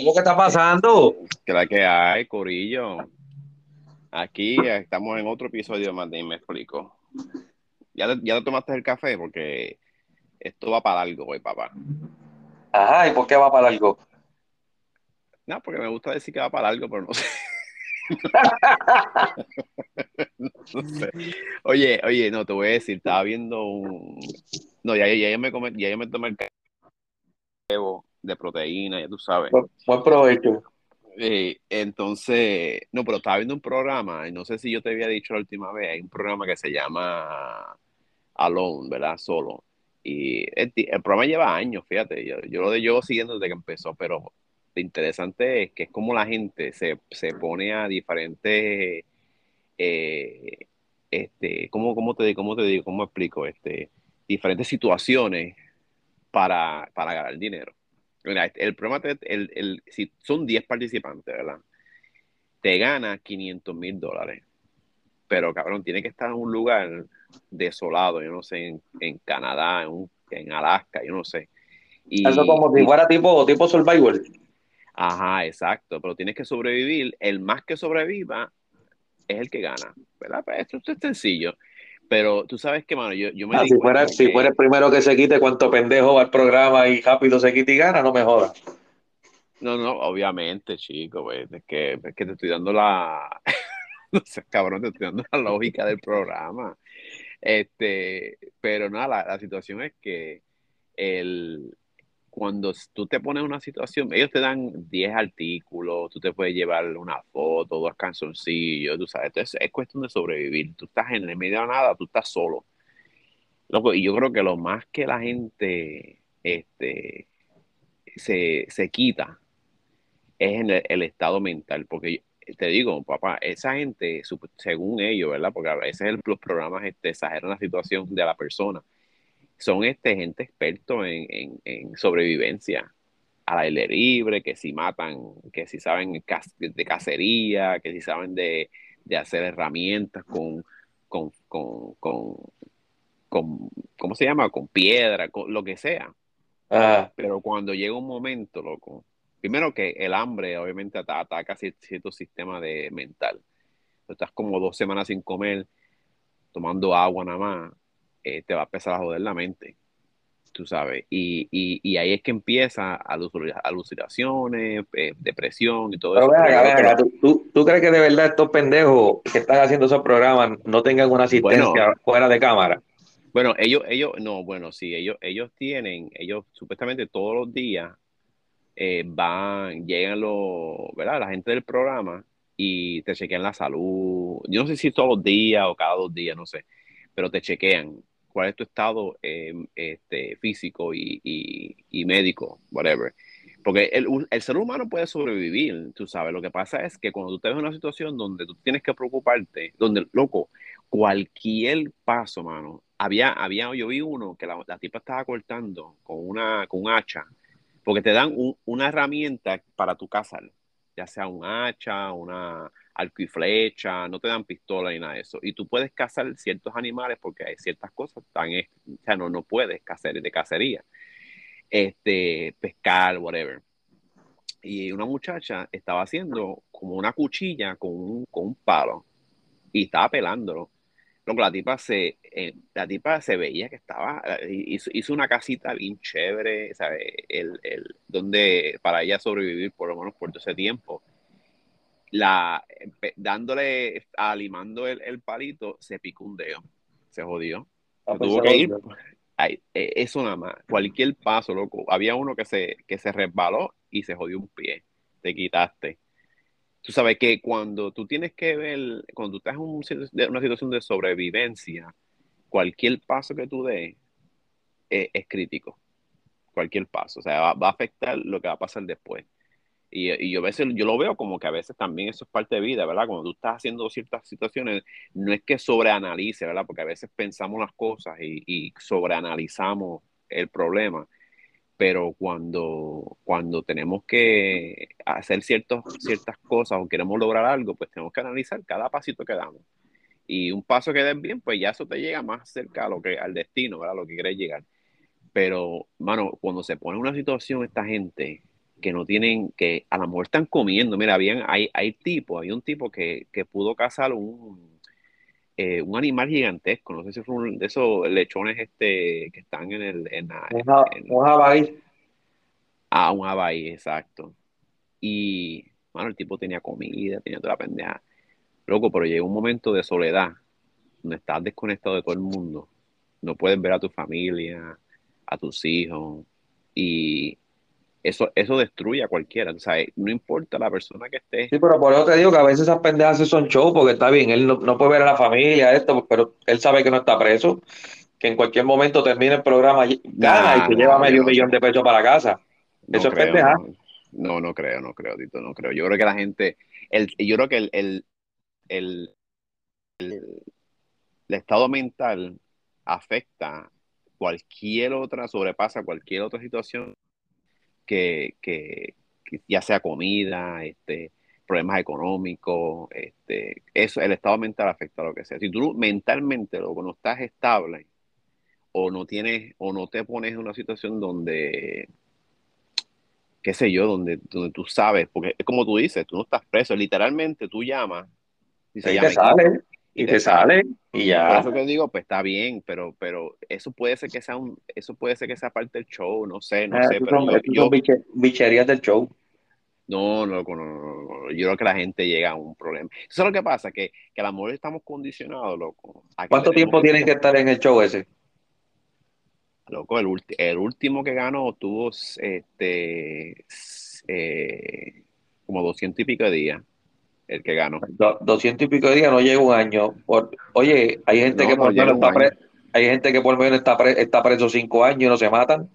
¿Qué es lo que está pasando? Que la que hay, Corillo. Aquí estamos en otro episodio más de Me Explico. ¿Ya, ya te tomaste el café? Porque esto va para algo hoy, papá. Ajá, ¿y por qué va para algo? No, porque me gusta decir que va para algo, pero no sé. Oye, oye, no, te voy a decir, estaba viendo un... No, ya, ya, ya me, come, ya, ya me tomé el café de proteína, ya tú sabes. Buen provecho. Eh, entonces, no, pero estaba viendo un programa, y no sé si yo te había dicho la última vez, hay un programa que se llama Alone, ¿verdad? Solo. Y el, el programa lleva años, fíjate, yo, yo lo llevo siguiendo desde que empezó, pero lo interesante es que es como la gente se, se pone a diferentes, eh, este, ¿cómo, cómo, te, ¿cómo te digo? ¿Cómo explico? Este, diferentes situaciones para, para ganar dinero. Mira, el programa, el, el, si son 10 participantes, ¿verdad? Te gana 500 mil dólares. Pero, cabrón, tiene que estar en un lugar desolado, yo no sé, en, en Canadá, en, un, en, Alaska, yo no sé. Y, Eso como si fuera tipo, tipo survival. Ajá, exacto, pero tienes que sobrevivir. El más que sobreviva es el que gana, ¿verdad? Pues esto, esto es sencillo. Pero tú sabes que, mano, yo, yo me ah, si, fuera, que... si fuera el primero que se quite, cuánto pendejo va el programa y rápido se quita y gana, no me jodas. No, no, obviamente, chico, pues, es que, es que te estoy dando la. no sé, cabrón, te estoy dando la lógica del programa. Este, pero nada, la, la situación es que el, cuando tú te pones una situación, ellos te dan 10 artículos, tú te puedes llevar una foto, dos canzoncillos, tú sabes, entonces es cuestión de sobrevivir. Tú estás en el medio de nada, tú estás solo. Loco, y yo creo que lo más que la gente este, se, se quita es en el, el, estado mental, porque te digo, papá, esa gente, según ellos, ¿verdad? Porque a veces los programas este, exageran la situación de la persona son este, gente experto en, en, en, sobrevivencia al aire libre, que si matan, que si saben de cacería, que si saben de, de hacer herramientas con, con, con, con, con, ¿cómo se llama? Con piedra, con lo que sea. Ah. Pero cuando llega un momento, loco, primero que el hambre obviamente ataca cierto sistema de mental. Estás como dos semanas sin comer, tomando agua nada más, eh, te va a empezar a joder la mente, tú sabes. Y, y, y ahí es que empieza alucinaciones, eh, depresión y todo pero eso. Venga, venga, ¿tú, ¿tú, crees que de verdad estos pendejos que están haciendo esos programas no tengan una asistencia bueno, fuera de cámara? Bueno, ellos, ellos, no, bueno, sí, ellos, ellos tienen, ellos supuestamente todos los días eh, van, llegan los, ¿verdad? La gente del programa y te chequean la salud. Yo no sé si todos los días o cada dos días, no sé, pero te chequean cuál es tu estado eh, este, físico y, y, médico, whatever. Porque el, el, ser humano puede sobrevivir, tú sabes. Lo que pasa es que cuando tú te ves en una situación donde tú tienes que preocuparte, donde, loco, cualquier paso, mano. Había, había yo vi uno que la, la tipa estaba cortando con una con un hacha, porque te dan un, una herramienta para tu cazar, ya sea un hacha, una, arco y flecha, no te dan pistola ni nada de eso. Y tú puedes cazar ciertos animales porque hay ciertas cosas tan, o sea, no, no puedes cazar de cacería. Este, pescar, whatever. Y una muchacha estaba haciendo como una cuchilla con un, con un palo y estaba pelándolo. Luego la tipa se, eh, la tipa se veía que estaba, hizo, hizo una casita bien chévere, ¿sabe? El, el, donde para ella sobrevivir por lo menos por todo ese tiempo la, dándole, alimando el, el, palito, se picó un dedo, se jodió. Se tuvo que ir. Ay, e, eso nada más, cualquier paso, loco. Había uno que se, que se resbaló y se jodió un pie, te quitaste. Tú sabes que cuando tú tienes que ver, cuando tú estás en un, una situación de sobrevivencia, cualquier paso que tú des es, es crítico. Cualquier paso, o sea, va, va a afectar lo que va a pasar después. Y, yo a veces yo lo veo como que a veces también eso es parte de vida, ¿verdad? Cuando tú estás haciendo ciertas situaciones, no es que sobreanalice, ¿verdad? Porque a veces pensamos las cosas y, sobreanalizamos el problema, pero cuando, cuando tenemos que hacer ciertos, ciertas cosas o queremos lograr algo, pues tenemos que analizar cada pasito que damos. Y un paso que den bien, pues ya eso te llega más cerca a lo que, al destino, ¿verdad? A lo que quieres llegar. Pero, mano, cuando se pone una situación esta gente que no tienen, que a lo mejor están comiendo. Mira, habían, hay, hay tipos, hay un tipo que, que pudo cazar un, eh, un animal gigantesco, no sé si fue un de esos lechones este, que están en el... En, un jabalí. Ah, un jabalí, exacto. Y, bueno, el tipo tenía comida, tenía toda la pendeja. Loco, pero llegó un momento de soledad, donde estás desconectado de todo el mundo. No puedes ver a tu familia, a tus hijos. Y eso, eso destruye a cualquiera. O sea, no importa la persona que esté. Sí, pero por eso te digo que a veces esas pendejas son show, porque está bien, él no, puede ver a la familia, esto, pero él sabe que no está preso, que en cualquier momento termine el programa, gana y se lleva medio millón de pesos para casa. eso es pendeja. No, no creo, no creo, Tito, no creo. Yo creo que la gente, el, yo creo que el, el, el, el, estado mental afecta cualquier otra, sobrepasa cualquier otra situación que, que, ya sea comida, este, problemas económicos, este, eso, el estado mental afecta a lo que sea. Si tú mentalmente luego no estás estable o no tienes, o no te pones en una situación donde qué sé yo, donde, donde tú sabes, porque es como tú dices, tú no estás preso, literalmente tú llamas y, se sale, y, te, sale, y ya. Por eso que digo, pues está bien, pero, pero eso puede ser que sea un, eso puede ser que sea parte del show, no sé, no ah, sé, pero yo, bicherías del show. No, no, no, no, yo creo que la gente llega a un problema. Eso es lo que pasa, que, que a lo estamos condicionados, loco. ¿Cuánto tiempo tienen que estar en el show ese? Loco, el, el último que ganó tuvo este, eh, como 200 y pico de días. El que ganó. 200 y pico de días no llega un año. oye, hay gente que por menos está preso. Hay gente que por menos está, está preso cinco años y no se matan.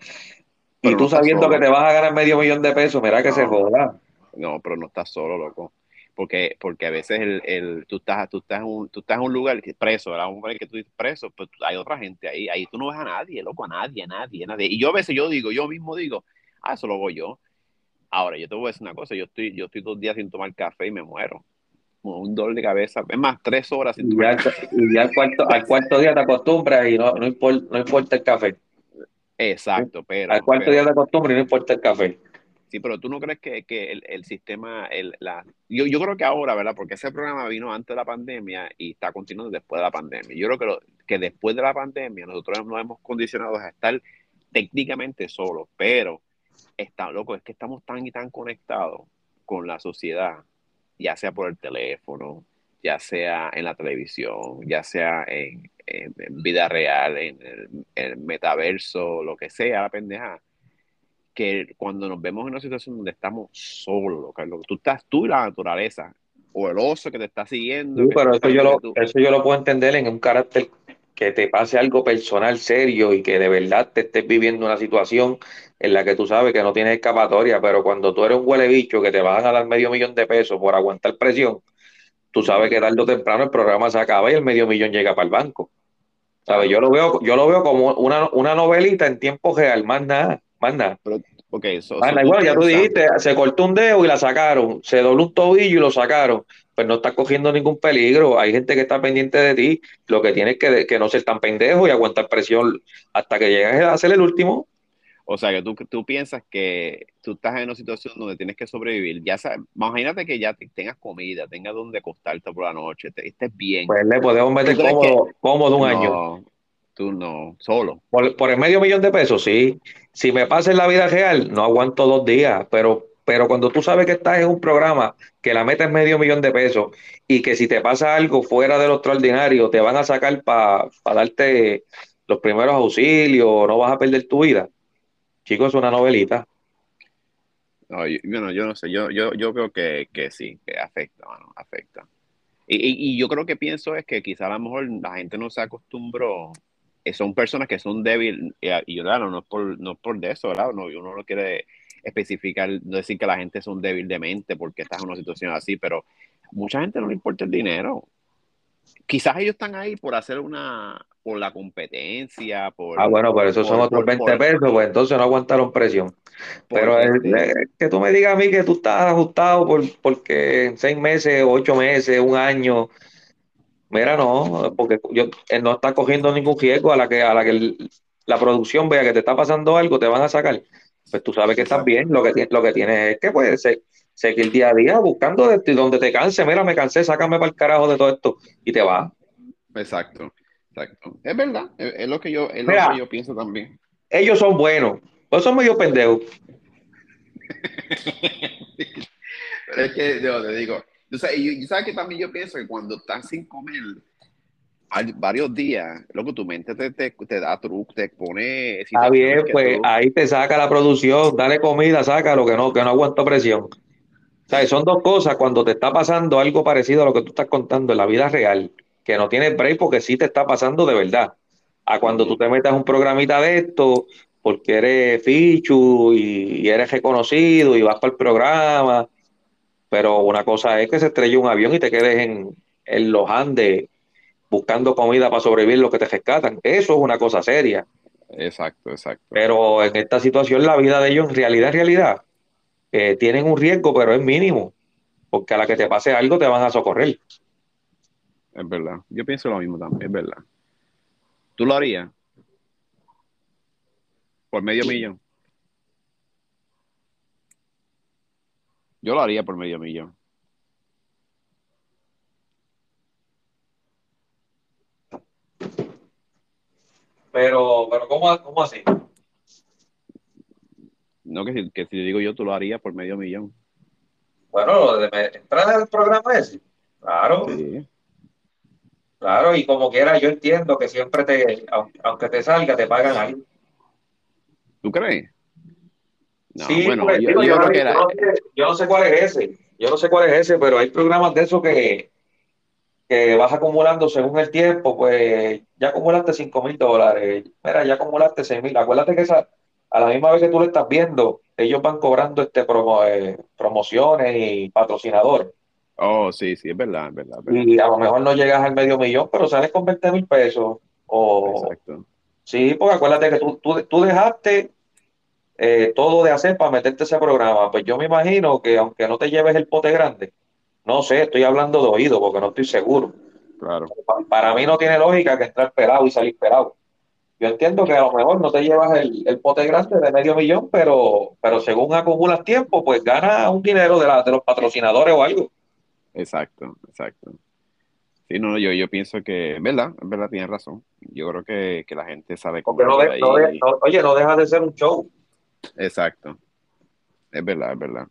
y tú sabiendo que te vas a ganar medio millón de pesos, mira que se joda. No, pero no estás solo, loco porque, porque a veces el, el, tú, estás, tú, estás en un, tú estás en un lugar preso, ¿verdad? Un lugar que tú dices preso, pues hay otra gente ahí, ahí tú no ves a nadie, loco, a nadie, a nadie, a nadie. Y yo a veces yo digo, yo mismo digo, ah, eso lo hago yo. Ahora, yo te voy a decir una cosa, yo estoy, yo estoy dos días sin tomar café y me muero. un dolor de cabeza, es más, tres horas sin tomar café. Y ya al cuarto, al cuarto día te acostumbras y no, no, importa, no importa el café. Exacto, pero... Al cuarto día te acostumbras y no importa el café. Sí, pero tú no crees que, que el, el, sistema, el, la, yo, yo creo que ahora, ¿verdad? Porque ese programa vino antes de la pandemia y está continuando después de la pandemia. Yo creo que, lo, que después de la pandemia nosotros nos hemos condicionado a estar técnicamente solos, pero está loco, es que estamos tan y tan conectados con la sociedad, ya sea por el teléfono, ya sea en la televisión, ya sea en, en, vida real, en el, en el, metaverso, lo que sea, la pendeja que cuando nos vemos en una situación donde estamos solos, Carlos, tú estás tú y la naturaleza, o el oso que te está siguiendo. Sí, pero eso yo, lo, eso yo lo puedo entender en un carácter que te pase algo personal serio y que de verdad te estés viviendo una situación en la que tú sabes que no tienes escapatoria, pero cuando tú eres un huele bicho que te van a dar medio millón de pesos por aguantar presión, tú sabes que tarde o temprano el programa se acaba y el medio millón llega para el banco. ¿Sabes? Yo lo veo, yo lo veo como una, una novelita en tiempo real, más nada. Manda. Pero, ok, igual, ya tú dijiste, se cortó un dedo y la sacaron, se dobló un tobillo y lo sacaron. Pues no estás cogiendo ningún peligro. Hay gente que está pendiente de ti. Lo que tienes que, que no ser tan pendejo y aguantar presión hasta que llegues a ser el último. O sea, que tú, tú piensas que tú estás en una situación donde tienes que sobrevivir. Ya sabes, imagínate que ya tengas comida, tengas donde acostarte por la noche, te, estés bien. Pues le podemos meter cómodo, cómodo un año. Tú no, solo. Por, por, el medio millón de pesos, sí. Si me pasa en la vida real, no aguanto dos días, pero, pero cuando tú sabes que estás en un programa que la meta es medio millón de pesos y que si te pasa algo fuera de lo extraordinario, te van a sacar para darte los primeros auxilios, no vas a perder tu vida. Chicos, es una novelita. No, yo, bueno, yo no sé, yo, yo, yo creo que, que sí, que afecta, bueno, afecta. Y, y, yo creo que pienso es que quizá a lo mejor la gente no se acostumbró son personas que son débiles, y, claro, no es por, no por de eso, ¿verdad? No, uno no quiere especificar, no decir que la gente son débil de mente porque estás en una situación así, pero mucha gente no le importa el dinero. Quizás ellos están ahí por hacer una, por la competencia, por... Ah, bueno, pero eso son otros 20 pesos, pues entonces no aguantaron presión. Pero este que tú me digas a mí que tú estás ajustado por, porque en seis meses, ocho meses, un año, Mira, no, porque yo, él no está cogiendo ningún riesgo a la que, a la que la producción vea que te está pasando algo, te van a sacar. pues tú sabes que estás bien, lo que, lo que tienes es que pues seguir día a día buscando de, donde te canse, mira, me cansé, sácame para el carajo de todo esto y te vas. Exacto, exacto. Es verdad, es, lo, que yo, es lo que yo pienso también. Ellos son buenos, pues son medio pendejos. es que yo te digo, yo, sabes que también yo pienso que cuando estás sin comer hay varios días, loco, tu mente te, te, da truco, te pone. Está bien, pues ahí te saca la producción, dale comida, saca lo que no, que no aguanto presión. O son dos cosas cuando te está pasando algo parecido a lo que tú estás contando en la vida real, que no tienes break porque sí te está pasando de verdad. A cuando tú te metas un programita de esto, porque eres fichu y, eres reconocido y vas para el programa, pero una cosa es que se estrelle un avión y te quedes en, en los Andes buscando comida para sobrevivir lo que te rescatan. Eso es una cosa seria. Exacto, exacto. Pero en esta situación la vida de ellos en realidad, en realidad, eh, tienen un riesgo, pero es mínimo, porque a la que te pase algo te van a socorrer. Es verdad. Yo pienso lo mismo también, es verdad. ¿Tú lo harías? Por medio millón. Yo lo haría por medio millón. Pero, pero ¿cómo, cómo así? No, que si, que si digo yo, tú lo harías por medio millón. Bueno, de entrar al programa ese. Claro. Claro, y como quiera, yo entiendo que siempre te, aunque te salga, te pagan ahí. ¿Tú crees? No, sí, bueno, yo, no sé, cuál es ese. Yo no sé cuál es ese, pero hay programas de esos que, que vas acumulando según el tiempo, pues ya acumulaste 5 mil dólares, mira, ya acumulaste 6 mil. Acuérdate que esa, a la misma vez que tú lo estás viendo, ellos van cobrando este eh, promociones y patrocinadores. Oh, sí, sí, es verdad, es verdad, Y a lo mejor no llegas al medio millón, pero sales con 20 mil pesos. Exacto. Sí, porque acuérdate que tú, tú, dejaste eh, todo de hacer para meterte ese programa. Pues yo me imagino que aunque no te lleves el pote grande, no sé, estoy hablando de oído porque no estoy seguro. Claro. Para, mí no tiene lógica que entrar pelado y salir pelado. Yo entiendo que a lo mejor no te llevas el, pote grande de medio millón, pero, pero según acumulas tiempo, pues ganas un dinero de, la, de los patrocinadores o algo. Exacto, exacto. Sí, no, yo, yo pienso que, es verdad, es verdad, tienes razón. Yo creo que, la gente sabe cómo. No oye, no deja de ser un show. Exacto. Es verdad, es verdad.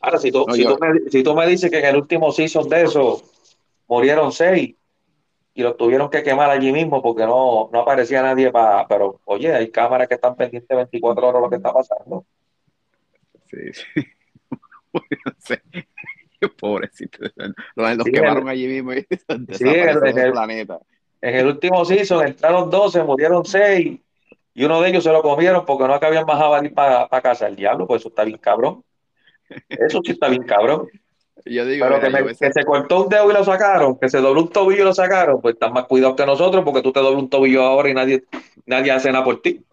Ahora, si tú, si, tú me, si tú me dices que en el último season de eso murieron seis, y lo tuvieron que quemar allí mismo porque no, no aparecía nadie para. Pero, oye, hay cámaras que están pendientes 24 horas de lo que está pasando. Sí, sí. Pobrecito. Los, quemaron allí mismo y sí, en, el, planeta. En el último season entraron 12, murieron 6 y uno de ellos se lo comieron porque no cabían más jabalí para casa. El diablo, pues eso está bien cabrón. Eso sí está bien cabrón. Yo digo, Pero que, se cortó un dedo y lo sacaron, que se dobló un tobillo y lo sacaron, pues están más cuidados que nosotros porque tú te dobles un tobillo ahora y nadie, nadie hace nada por ti.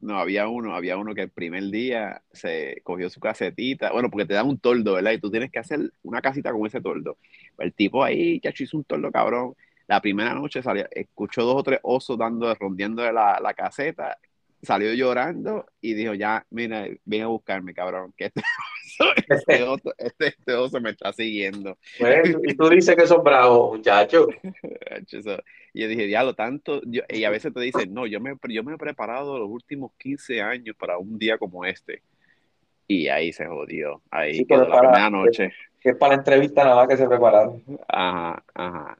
No, había uno, había uno que el primer día se cogió su casetita, bueno, porque te dan un toldo, ¿verdad? Y tú tienes que hacer una casita con ese toldo. El tipo ahí, chacho, hizo un toldo, cabrón. La primera noche salió, escuchó dos o tres osos dando, rondeando de la, la caseta salió llorando y dijo, ya, mira, ven a buscarme, cabrón, que este, este, oso, este, este oso me está siguiendo. y tú dices que son bravos, muchachos. y yo dije, diablo, tanto, y a veces te dicen, no, yo me, yo me he preparado los últimos 15 años para un día como este. Y ahí se jodió, ahí quedó la primera noche. Que, es para la entrevista nada más que se prepararon. Ajá, ajá.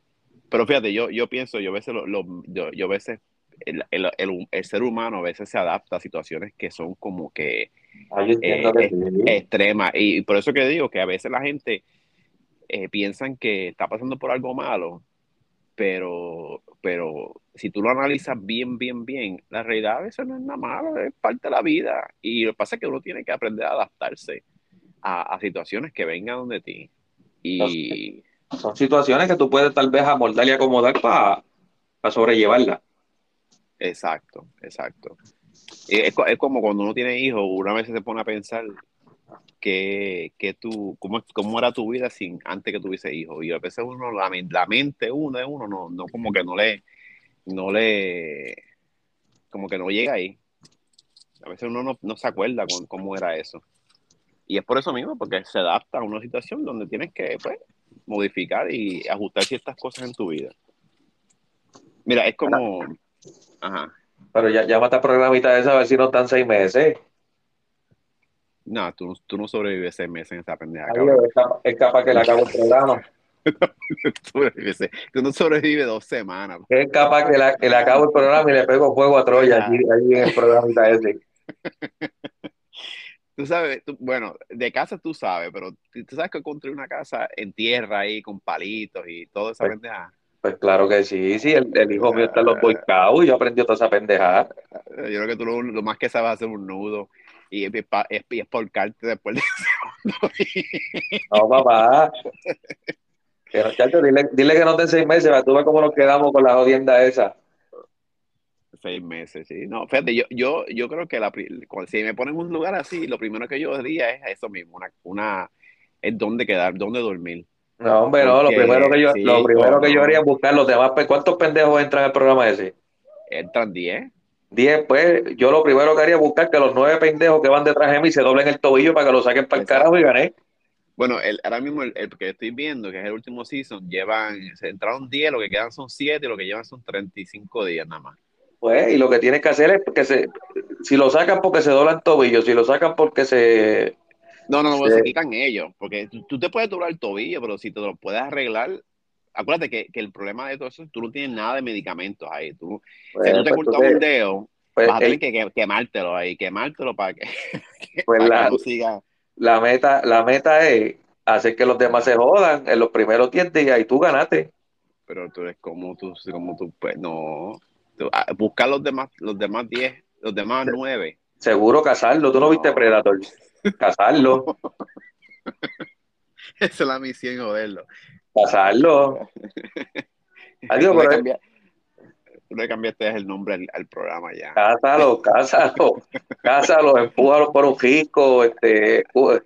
Pero fíjate, yo, yo pienso, yo a veces, lo, yo, yo a veces el, el, el, ser humano a veces se adapta a situaciones que son como que, eh, extremas. Y por eso que digo que a veces la gente eh, piensan que está pasando por algo malo, pero, pero si tú lo analizas bien, bien, bien, la realidad a veces no es nada malo, es parte de la vida. Y lo que pasa es que uno tiene que aprender a adaptarse a, situaciones que vengan de ti. Y... Son situaciones que tú puedes tal vez amoldar y acomodar para sobrellevarla. Exacto, exacto. Es, es, como cuando uno tiene hijos, una vez se pone a pensar que, que tú, cómo, cómo era tu vida sin antes que tuviese hijos. Y a veces uno, la, la mente uno de uno, no, no como que no le, no le, como que no llega ahí. A veces uno no, no se acuerda con, cómo era eso. Y es por eso mismo, porque se adapta a una situación donde tienes que pues, modificar y ajustar ciertas cosas en tu vida. Mira, es como... Ajá. Pero ya, ya mata programita esa a ver si no están seis meses. No, tú, tú no sobrevives seis meses en esa pendeja. Ay, es, capaz, es capaz que le acabe el programa. tú no sobrevives dos semanas. Es capaz que, la, que le acabo el programa y le pego fuego a Troya allí, allí en el programita ese. Tú sabes, tú, bueno, de casa tú sabes, pero tú sabes que construir una casa en tierra ahí con palitos y toda esa Pues, pendeja. Pues claro que sí, sí, el, el hijo mío está en los Scouts y yo aprendí toda esa pendejada. Yo creo que tú lo, lo más que sabes es hacer un nudo y es, es, es porcarte después de No, papá. Que no, chacho, dile, dile que no te seis meses, tú ves cómo nos quedamos con la jodienda esa. Seis meses, sí. No, fíjate, yo, yo, yo creo que la, si me ponen en un lugar así, lo primero que yo diría es eso mismo, una, una es dónde quedar, dónde dormir. No, hombre, no, lo primero que yo, sí, lo primero que yo haría es buscar los demás. pe- ¿Cuántos pendejos entran al programa ese? Entran 10. Diez, pues, yo lo primero que haría es buscar que los nueve pendejos que van detrás de mí se doblen el tobillo para que lo saquen para el carajo y gané. Bueno, el, ahora mismo el, el que estoy viendo, que es el último season, llevan, se entraron 10, lo que quedan son 7 y lo que llevan son 35 días nada más. Pues, y lo que tienes que hacer es que se, si lo sacan porque se doblan tobillos, si lo sacan porque se, No, no, no, Sí. se quitan ellos, porque tú, tú te puedes doblar el tobillo, pero si te lo puedes arreglar, acuérdate que, que el problema de todo eso, tú no tienes nada de medicamentos ahí. Tú, pues, si tú te pues, cortas un dedo, pues, vas a tener que, que- quemártelo ahí, quemártelo para que, Pues para la- que no siga. la meta, la meta es hacer que los demás se jodan en los primeros 10 días y tú ganaste. Pero tú eres como tú, como tú, pues no. Ah, buscar los demás, los demás 10, los demás 9. Seguro casarlo. ¿Tú no, No. viste Predator? Casarlo, Esa es la misión, joderlo. casarlo. Adiós, Tú le cambiaste el nombre al, al programa ya. Cásalo, cásalo, cásalo, empújalo por un risco, este, u-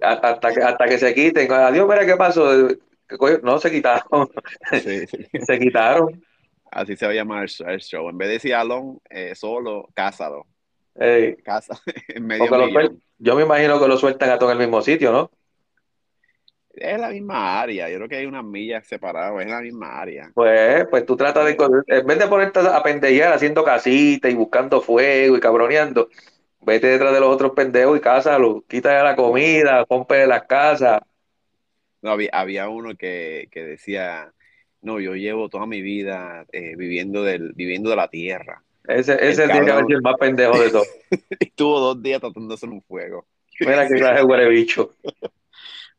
hasta que, hasta que se quiten. Adiós, mira qué pasó. No, se quitaron, Sí, sí. se quitaron. Así se va a llamar el show. el show. En vez de decir Alon eh, solo, cásalo. Ey, Casa en medio millón. yo me imagino que lo sueltan a todo en el mismo sitio, ¿no? Es la misma área. Yo creo que hay unas millas separadas. Es la misma área. Pues, pues tú tratas de, en vez de ponerte a pendejear haciendo casitas y buscando fuego y cabroneando, vete detrás de los otros pendejos y cásalo, quítale la comida, rompe las casas. No, había, había uno que, que decía, no, yo llevo toda mi vida eh, viviendo, del, viviendo de la tierra. Ese, ese El tiene que haber sido el más pendejo de todos. Estuvo dos días tratando de hacer un fuego. Mira que de huele bicho.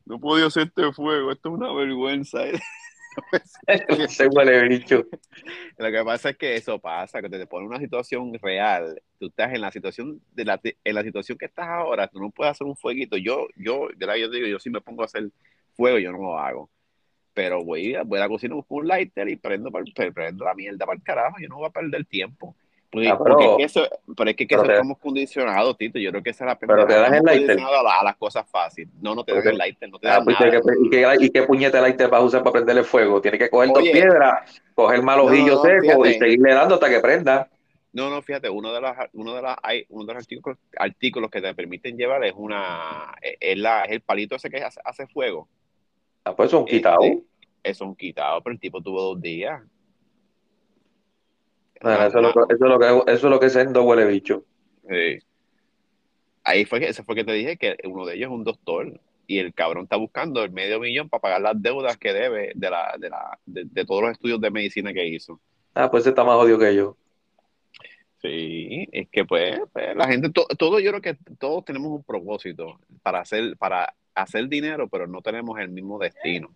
No podía hacer este fuego, esto es una vergüenza. Ese huele bicho. Lo que pasa es que eso pasa, que te pone en una situación real. Tú estás en la situación de la, en la situación que estás ahora, tú no puedes hacer un fueguito. Yo, yo, de la- yo digo, yo sí me pongo a hacer fuego, yo no lo hago. Pero voy, a- voy a la cocina, busco un lighter y prendo, prendo la mierda para el carajo. Yo no voy a perder tiempo. Porque, Ah, pero- porque es que eso, pero es que, que pero eso estamos condicionados, Tito. Yo creo que esa es la Pero te pendeja. dan el lighter. a, la- a las cosas fáciles. No, no te dan Pero el te- lighter, no te Ah, dan pues, nada. ¿y qué- ¿y qué, puñete lighter vas a usar para prenderle fuego? Tienes que coger dos piedras, coger mal ojillo No, seco fíjate. y seguirle dando hasta que prenda. No, no, fíjate, uno de, las, uno de, las, hay, uno de los artículos, artículos que te permiten llevar es una es, es la, es el palito ese que hace, hace fuego. Ah, pues son quitados. Este, eso es un quitado, pero el tipo tuvo dos días. Bueno, Una- eso, es lo que, eso, es lo que, eso es lo que es sendo huele bicho. Sí. Ahí fue que, ese fue que te dije que uno de ellos es un doctor y el cabrón está buscando el medio millón para pagar las deudas que debe de, la, de, la, de, de todos los estudios de medicina que hizo. Ah, pues ese está más jodido que yo. Sí, es que pues, pues, la gente, to- todo, yo creo que todos tenemos un propósito para hacer, para hacer dinero, pero no tenemos el mismo destino.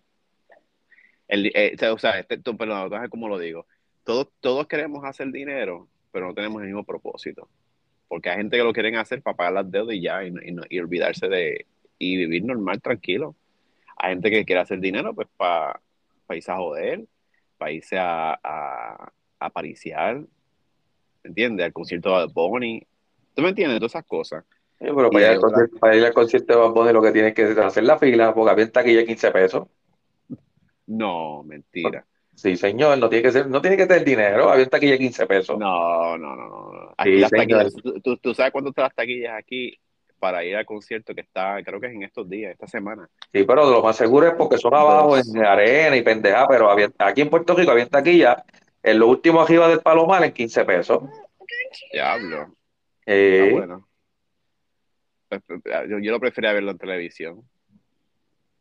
El, eh, o sea, este, to- perdón, ¿cómo lo digo? Todos, todos queremos hacer dinero, pero no tenemos el mismo propósito. Porque hay gente que lo quieren hacer para pagar las deudas y ya, y, no- y y olvidarse de, y vivir normal, tranquilo. Hay gente que quiere hacer dinero, pues para irse a joder, para irse a, a, a pariciar, ¿entiendes? Al concierto de Bonnie. ¿Tú me entiendes? Todas esas cosas. Sí, pero para ir, al concierto, para ir al concierto de Bad Bunny lo que tienes que hacer la fila, porque había taquilla 15 pesos. No, mentira. Sí, señor, no tiene que ser, no tiene que tener dinero, había en taquilla 15 pesos. No, no, no, no. Aquí las taquillas, tú, tú, sabes cuándo están las taquillas aquí para ir al concierto que está, creo que es en estos días, esta semana. Sí, pero lo más seguro es porque son abajo en arena y pendeja, pero aquí en Puerto Rico había taquilla en lo último arriba del Palomar en 15 pesos. Diablo. Eh, bueno. Pues, pues, yo, yo, lo prefería verlo en televisión.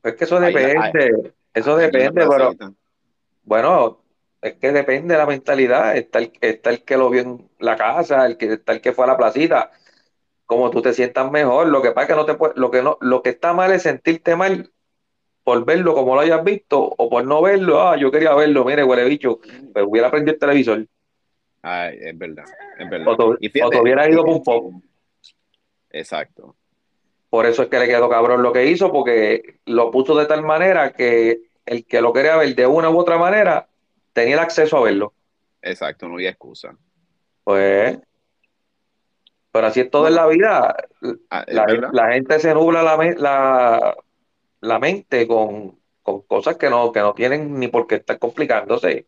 Es que eso depende, eso depende, pero bueno, es que depende de la mentalidad. Está el, está el que lo vio en la casa, el que está el que fue a la placita como tú te sientas mejor. Lo que pasa es que no te lo que no, lo que está mal es sentirte mal por verlo como lo hayas visto o por no verlo. Ah, yo quería verlo, mire, huele bicho, pero hubiera prendido el televisor. Ay, es verdad, es verdad. O, te, hubiera ido por un poco. Exacto. Por eso es que le quedó cabrón lo que hizo, porque lo puso de tal manera que el que lo quería ver de una u otra manera tenía el acceso a verlo. Exacto, no había excusa. Pues pero así es todo en la vida. Ah, la, gente se nubla la, la, mente con, cosas que no, que no tienen ni por qué estar complicándose.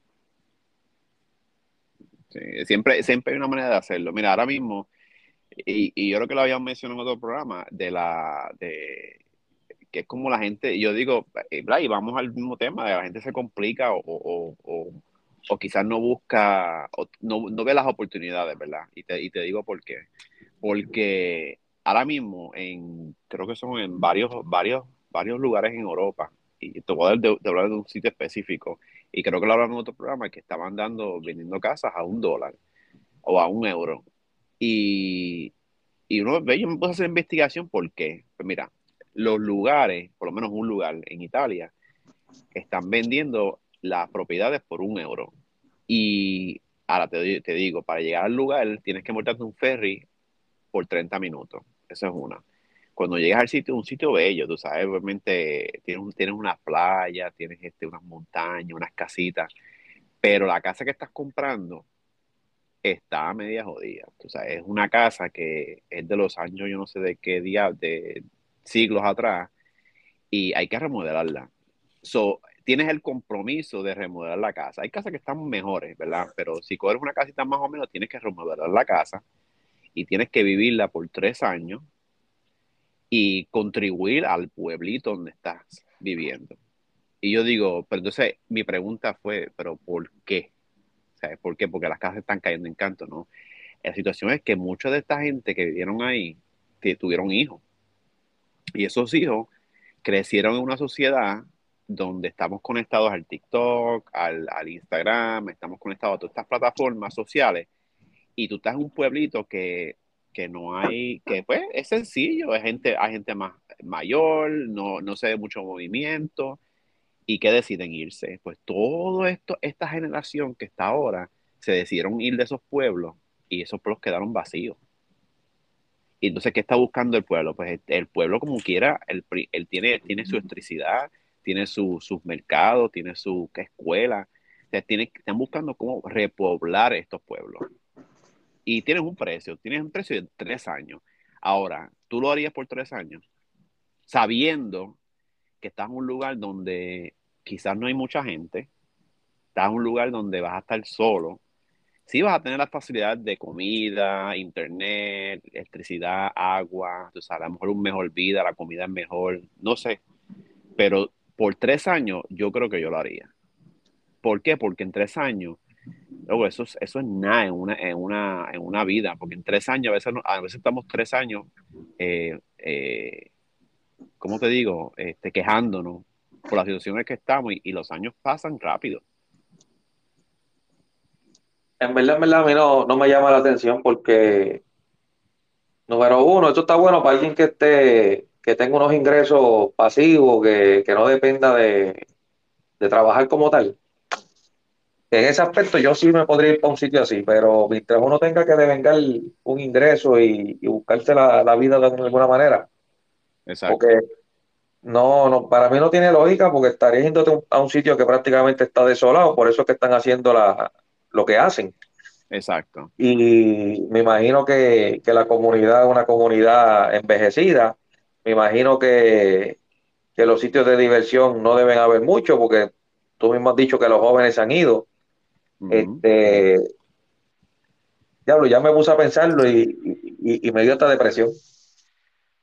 Sí, siempre, siempre hay una manera de hacerlo. Mira, ahora mismo, y, yo creo que lo habíamos mencionado en otro programa, de la, de que es como la gente, yo digo, eh, y vamos al mismo tema, la gente se complica o, o, o, o quizás no busca, no, no, ve las oportunidades, ¿verdad? Y te, y te digo por qué porque ahora mismo en, creo que son en varios, varios, varios lugares en Europa, y te voy a hablar de, un sitio específico, y creo que lo hablaron en otro programa, que estaban dando, vendiendo casas a un dólar o a un euro. Y, y uno ve, yo me puse a hacer investigación, ¿por qué? Pues mira, los lugares, por lo menos un lugar en Italia, están vendiendo las propiedades por un euro. Y ahora te, te digo, para llegar al lugar tienes que montarte un ferry por 30 minutos. Esa es una. Cuando llegas al sitio, un sitio bello, tú sabes, obviamente tienes, tienes una playa, tienes este, unas montañas, unas casitas, pero la casa que estás comprando está a media jodida. Tú sabes, es una casa que es de los años, yo no sé de qué día, de siglos atrás, y hay que remodelarla. So, tienes el compromiso de remodelar la casa. Hay casas que están mejores, ¿verdad? Pero si coges una casita más o menos, tienes que remodelar la casa y tienes que vivirla por tres años y contribuir al pueblito donde estás viviendo. Y yo digo, pero entonces mi pregunta fue, ¿pero por qué? ¿Sabes por qué? Porque las casas están cayendo en canto, ¿no? La situación es que mucha de esta gente que vivieron ahí tuvieron hijos. Y esos hijos crecieron en una sociedad donde estamos conectados al TikTok, al, Instagram, estamos conectados a todas estas plataformas sociales y tú estás en un pueblito que, no hay, que pues es sencillo, hay gente, hay gente más mayor, no, no se ve mucho movimiento y que deciden irse. Pues todo esto, esta generación que está ahora, se decidieron ir de esos pueblos y esos pueblos quedaron vacíos. Y entonces, ¿qué está buscando el pueblo? Pues el pueblo como quiera, él, tiene, tiene su electricidad, tiene su, sus mercados, tiene su escuela. O tiene, están buscando cómo repoblar estos pueblos y tienes un precio, tienes un precio de tres años. Ahora, ¿tú lo harías por tres años? Sabiendo que estás en un lugar donde quizás no hay mucha gente, estás en un lugar donde vas a estar solo, sí vas a tener las facilidades de comida, internet, electricidad, agua, o sea, a lo mejor un mejor vida, la comida es mejor, no sé, pero por tres años yo creo que yo lo haría. ¿Por qué? Porque en tres años Luego, eso, es, eso es nada en una, en, una, en una vida, porque en tres años, a veces, a veces estamos tres años, eh, eh, ¿cómo te digo? Este, quejándonos por las situaciones que estamos y, los años pasan rápido. En verdad, en verdad, a mí no, no me llama la atención porque, número uno, esto está bueno para alguien que esté, que tenga unos ingresos pasivos, que, que no dependa de, de trabajar como tal en ese aspecto yo sí me podría ir para un sitio así, pero mientras uno tenga que devengar un ingreso y, buscarse la, vida de alguna manera. Exacto. Porque no, no, para mí no tiene lógica porque estaría yendo a un sitio que prácticamente está desolado, por eso es que están haciendo la, lo que hacen. Exacto. Y me imagino que, que la comunidad es una comunidad envejecida. Me imagino que, que los sitios de diversión no deben haber mucho porque tú mismo has dicho que los jóvenes han ido este, diablo, ya me puse a pensarlo y, y, y me dio esta depresión.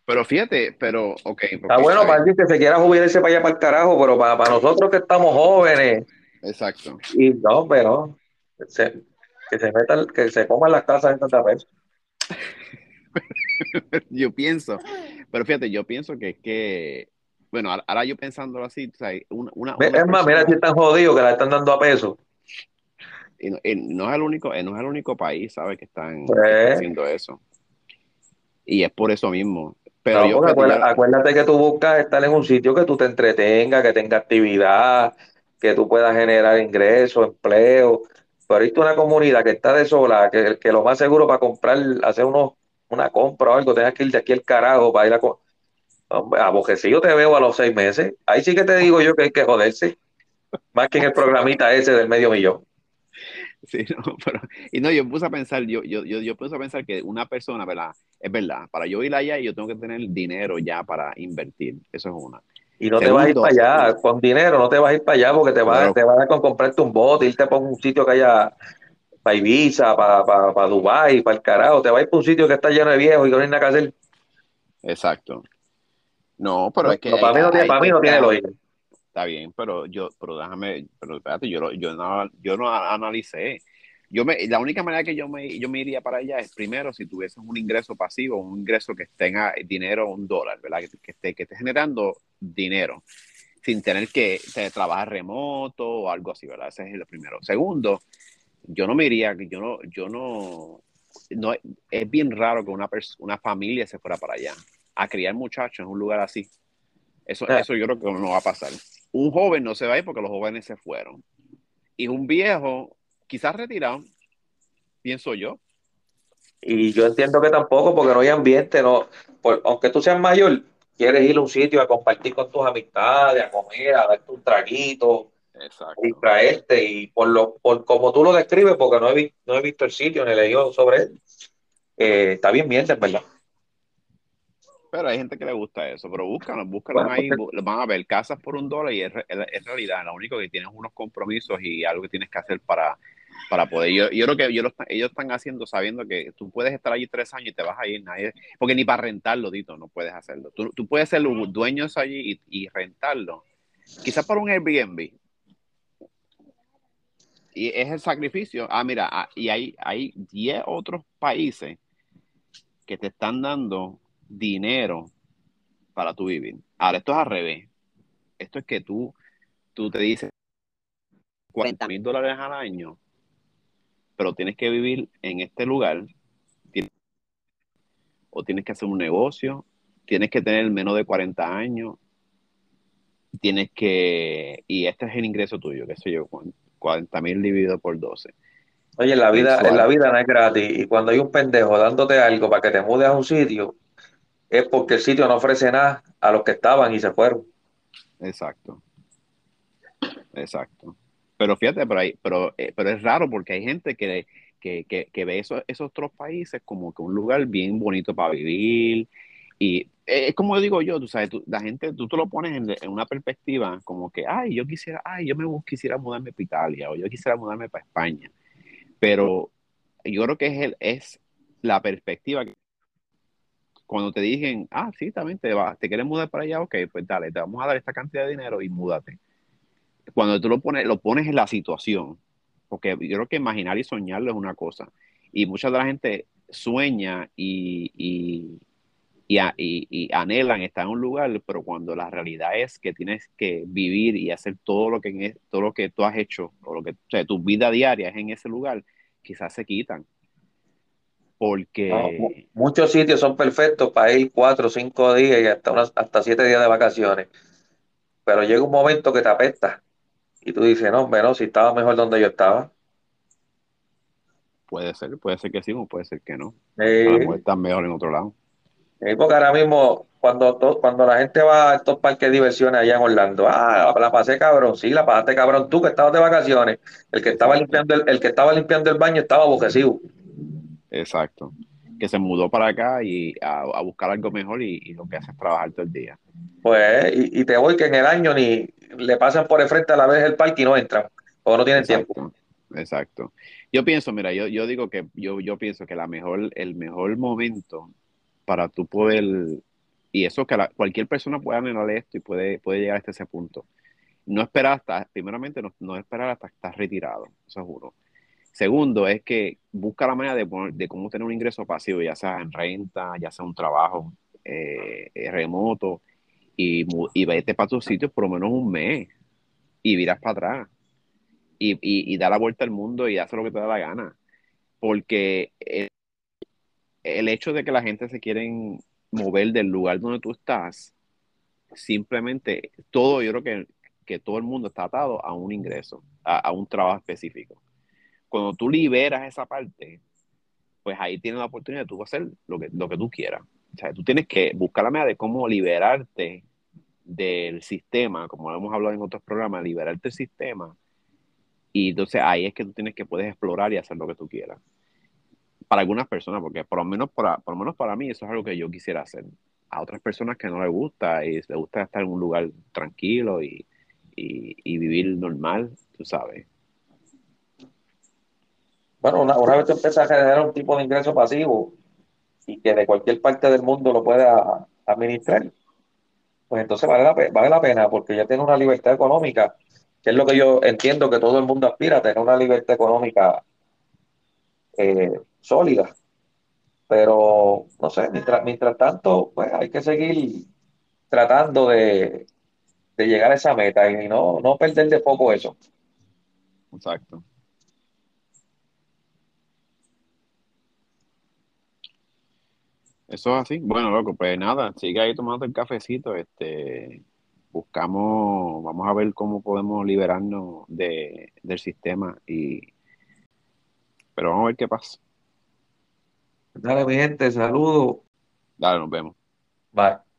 Pero fíjate, pero, ok. Está bueno para que se quiera jubilarse para allá para el carajo, pero para, para nosotros que estamos jóvenes. Exacto. Y no, pero se, que se metan, que se coman las casas en Santa Fe. yo pienso, pero fíjate, yo pienso que es que, bueno, ahora yo pensándolo así, o sea, una, una, es más, mira si están jodidos que la están dando a peso. Y no, no, es el único, no es el único país, ¿sabes? Que están, pues, haciendo eso. Y es por eso mismo. Pero yo, acuérdate, que tú buscas estar en un sitio que tú te entretengas, que tenga actividad, que tú puedas generar ingresos, empleo. Pero hay una comunidad que está de sola, que, que lo más seguro para comprar, hacer unos, una compra o algo, tengas que ir de aquí al carajo para ir a... Hombre, a te veo a los seis meses. Ahí sí que te digo yo que hay que joderse. Más que en el programita ese del medio millón. Sí, no, pero, y no, yo puse a pensar, yo, yo, yo, yo puse a pensar que una persona, ¿verdad? Es verdad, para yo ir allá yo tengo que tener dinero ya para invertir, eso es una. Y no te vas a ir para allá, con dinero no te vas a ir para allá porque te vas, te vas a dar con comprarte un bote, irte para un sitio que haya para Ibiza, para, para, para Dubái, para el carajo, te vas a ir para un sitio que está lleno de viejos y que no hay nada que hacer. Exacto. No, pero es que... para, mí no tiene, para mí no tiene lógica. Está bien, pero yo, pero déjame, pero espérate, yo, yo, no, yo no analicé. Yo me, la única manera que yo me, yo me iría para allá es primero si tuvieses un ingreso pasivo, un ingreso que tenga dinero, un dólar, ¿verdad? Que, esté, que esté generando dinero sin tener que trabajar remoto o algo así, ¿verdad? Ese es lo primero. Segundo, yo no me iría, yo no, yo no, no es bien raro que una, una familia se fuera para allá a criar muchachos en un lugar así. Eso, ah. eso yo creo que no va a pasar un joven no se va a ir porque los jóvenes se fueron. Y un viejo, quizás retirado, pienso yo. Y yo entiendo que tampoco, porque no hay ambiente, no, aunque tú seas mayor, quieres ir a un sitio a compartir con tus amistades, a comer, a darte un traguito, Exacto. distraerte, y por lo, por como tú lo describes, porque no he, no he visto el sitio, ni leído sobre él, eh, está bien bien, verdad. Pero hay gente que le gusta eso, pero búscanos, búscanos ahí, van a ver casas por un dólar y es, realidad, lo único que tienes unos compromisos y algo que tienes que hacer para, para poder. Yo, yo creo que ellos, ellos están haciendo sabiendo que tú puedes estar allí tres años y te vas a ir, nadie, porque ni para rentarlo, Dito, no puedes hacerlo. Tú, tú puedes ser dueño allí y, y rentarlo, quizás para un Airbnb. Y es el sacrificio. Ah, mira, ah, y hay, hay 10 otros países que te están dando dinero para tu vivir. Ahora, esto es al revés. Esto es que tú, tú te dices 40 mil dólares al año, pero tienes que vivir en este lugar, o tienes que hacer un negocio, tienes que tener menos de 40 años, tienes que, y este es el ingreso tuyo, que sé yo, 40 mil dividido por 12. Oye, la vida, en la vida no es gratis, y cuando hay un pendejo dándote algo para que te mudes a un sitio, es porque el sitio no ofrece nada a los que estaban y se fueron. Exacto. Exacto. Pero fíjate, pero, pero, eh, pero es raro porque hay gente que, que, que, ve esos, esos otros países como que un lugar bien bonito para vivir. Y eh, es como digo yo, tú sabes, la gente, tú te lo pones en, una perspectiva como que, ay, yo quisiera, ay, yo me quisiera mudarme para Italia o yo quisiera mudarme para España. Pero yo creo que es, el, es la perspectiva que cuando te digan, ah, sí, también te, va, te quieres mudar para allá, ok, pues dale, te vamos a dar esta cantidad de dinero y múdate. Cuando tú lo pones, lo pones en la situación, porque yo creo que imaginar y soñarlo es una cosa, y mucha de la gente sueña y, y, anhelan estar en un lugar, pero cuando la realidad es que tienes que vivir y hacer todo lo que, todo lo que tú has hecho, o lo que, sea, tu vida diaria es en ese lugar, quizás se quitan porque... muchos sitios son perfectos para ir cuatro cinco días y hasta, hasta siete días de vacaciones. Pero llega un momento que te apesta y tú dices, no, no, si estaba mejor donde yo estaba. Puede ser, puede ser que sí o puede ser que no. a mejor en otro lado. porque ahora mismo, cuando, cuando la gente va a estos parques de diversiones allá en Orlando, ah, la pasé cabrón, sí, la pasaste cabrón tú que estabas de vacaciones. El que estaba limpiando el, el que estaba limpiando el baño estaba abojecido. Exacto. Que se mudó para acá y a, buscar algo mejor y, lo que hace es trabajar todo el día. Pues, y, te voy que en el año ni le pasan por el frente a la vez el parque y no entran, o no tienen tiempo. Exacto. Yo pienso, mira, yo, yo digo que yo, yo pienso que la mejor, el mejor momento para tú poder, y eso que cualquier persona puede anhelar esto y puede, puede llegar hasta ese punto. No esperar hasta, primeramente, no, no esperar hasta estar retirado, eso juro. Segundo, es que busca la manera de, de cómo tener un ingreso pasivo, ya sea en renta, ya sea un trabajo eh, remoto, y, y vete para tus sitios por lo menos un mes y virás para atrás y, y, da la vuelta al mundo y hace lo que te da la gana. Porque el, el hecho de que la gente se quieren mover del lugar donde tú estás, simplemente todo, yo creo que, que todo el mundo está atado a un ingreso, a, a, un trabajo específico. Cuando tú liberas esa parte, pues ahí tienes la oportunidad de tú hacer lo que, lo que tú quieras. O sea, tú tienes que buscar la manera de cómo liberarte del sistema, como hemos hablado en otros programas, liberarte del sistema. Y entonces ahí es que tú tienes que puedes explorar y hacer lo que tú quieras. Para algunas personas, porque por lo menos para, por lo menos para mí eso es algo que yo quisiera hacer. A otras personas que no les gusta y les gusta estar en un lugar tranquilo y, y, y vivir normal, tú sabes. Bueno, una, una vez tú empiezas a generar un tipo de ingreso pasivo y que de cualquier parte del mundo lo pueda administrar, pues entonces vale la, vale la pena porque ya tiene una libertad económica, que es lo que yo entiendo que todo el mundo aspira a tener una libertad económica eh, sólida. Pero, no sé, mientras, mientras tanto, pues hay que seguir tratando de, de llegar a esa meta y no, no perder de foco eso. Exacto. Eso es así. Bueno, loco, pues nada, sigue ahí tomando el cafecito. Este, buscamos, vamos a ver cómo podemos liberarnos de, del sistema y pero vamos a ver qué pasa. Dale, mi gente, saludos. Dale, nos vemos. Bye.